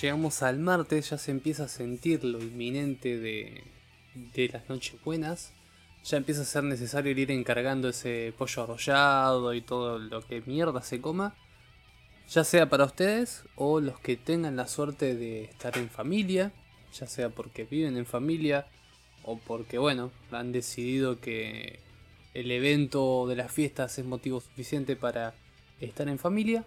llegamos al martes, ya se empieza a sentir lo inminente de, de las noches buenas. Ya empieza a ser necesario ir encargando ese pollo arrollado y todo lo que mierda se coma. Ya sea para ustedes o los que tengan la suerte de estar en familia. Ya sea porque viven en familia o porque, bueno, han decidido que el evento de las fiestas es motivo suficiente para estar en familia.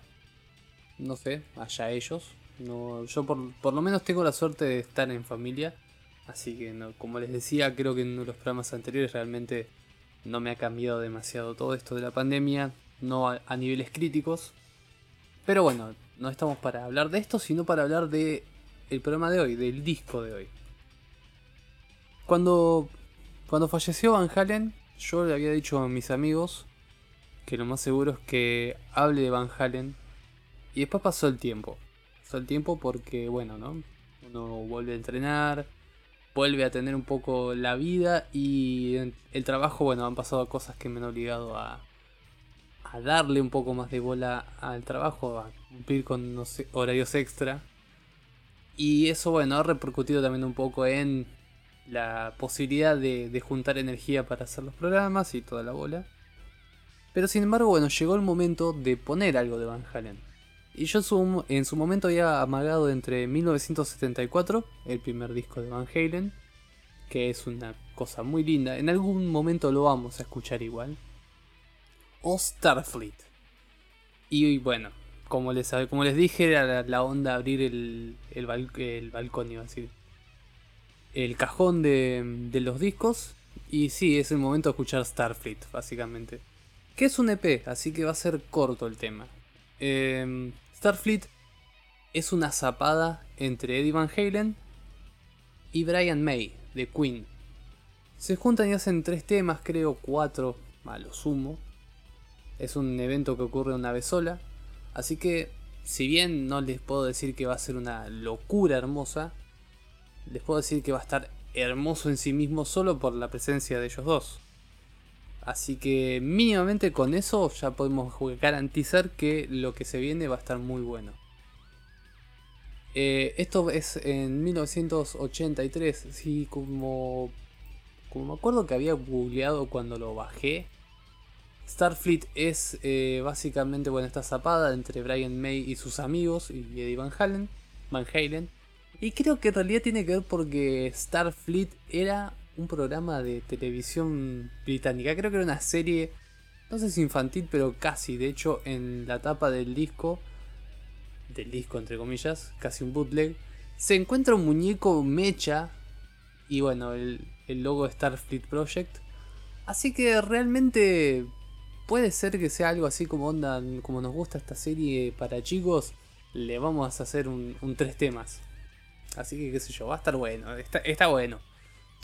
No sé, allá ellos. No, yo por, por lo menos tengo la suerte de estar en familia. Así que como les decía, creo que en los programas anteriores realmente no me ha cambiado demasiado todo esto de la pandemia. No a, a niveles críticos. Pero bueno, no estamos para hablar de esto, sino para hablar de el programa de hoy, del disco de hoy. Cuando, cuando falleció Van Halen, yo le había dicho a mis amigos que lo más seguro es que hable de Van Halen. Y después pasó el tiempo. Pasó el tiempo porque, bueno, ¿no? Uno vuelve a entrenar, vuelve a tener un poco la vida y el trabajo, bueno, han pasado cosas que me han obligado a, a darle un poco más de bola al trabajo, a cumplir con no horarios extra. Y eso, bueno, ha repercutido también un poco en la posibilidad de, juntar energía para hacer los programas y toda la bola. Pero sin embargo, bueno, llegó el momento de poner algo de Van Halen. Y yo en su momento había amagado entre 1974, el primer disco de Van Halen, que es una cosa muy linda, en algún momento lo vamos a escuchar igual, o Starfleet. Y bueno, como les, como les dije, era la, la onda abrir el, el, bal, el balcón, iba a decir el cajón de, de, los discos. Y sí, es el momento de escuchar Starfleet, básicamente. Que es un EP, así que va a ser corto el tema. Eh, Starfleet es una zapada entre Eddie Van Halen y Brian May, de Queen. Se juntan y hacen tres temas, creo cuatro, a lo sumo. Es un evento que ocurre una vez sola. Así que, si bien no les puedo decir que va a ser una locura hermosa, les puedo decir que va a estar hermoso en sí mismo solo por la presencia de ellos dos. Así que mínimamente con eso ya podemos garantizar que lo que se viene va a estar muy bueno. Eh, esto es en 1983, sí, como, como me acuerdo que había googleado cuando lo bajé. Starfleet es eh, básicamente bueno, esta zapada entre Brian May y sus amigos y Eddie Van Halen, Van Halen y creo que en realidad tiene que ver porque Starfleet era un programa de televisión británica. Creo que era una serie, no sé si infantil, pero casi. De hecho, en la tapa del disco, del disco entre comillas, casi un bootleg, se encuentra un muñeco mecha y bueno, el, el logo Starfleet Project. Así que realmente puede ser que sea algo así como onda, como nos gusta esta serie para chicos. Le vamos a hacer un, un tres temas. Así que qué sé yo, va a estar bueno, está, está bueno.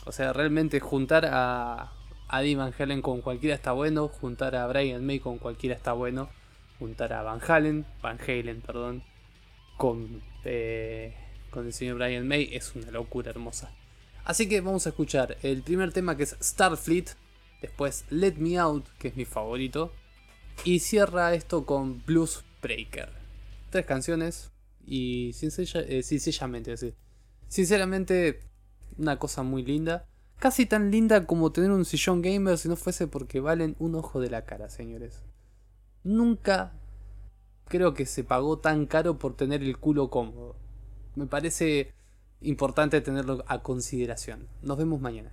O sea, realmente juntar a, a Eddie Van Halen con cualquiera está bueno, juntar a Brian May con cualquiera está bueno, juntar a Van Halen, Van Halen, perdón, con, eh, con el señor Brian May es una locura hermosa. Así que vamos a escuchar el primer tema que es Starfleet, después Let Me Out, que es mi favorito, y cierra esto con Blues Breaker. Tres canciones, y eh, sencillamente, así. Sinceramente, una cosa muy linda. Casi tan linda como tener un sillón gamer si no fuese porque valen un ojo de la cara, señores. Nunca creo que se pagó tan caro por tener el culo cómodo. Me parece importante tenerlo a consideración. Nos vemos mañana.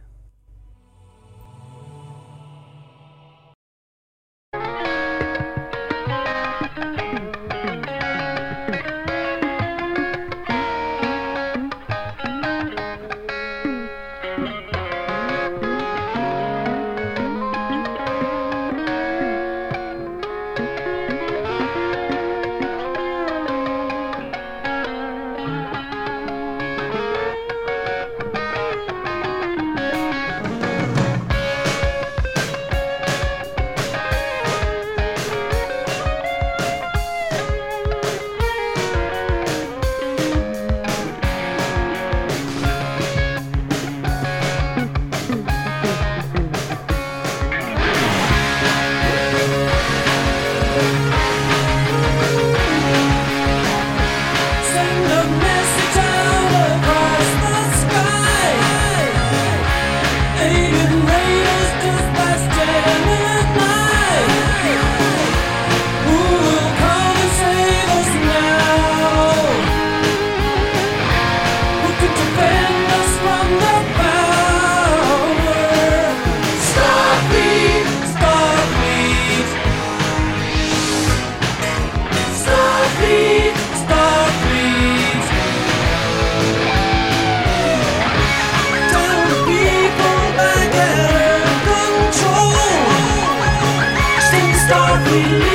Starfleet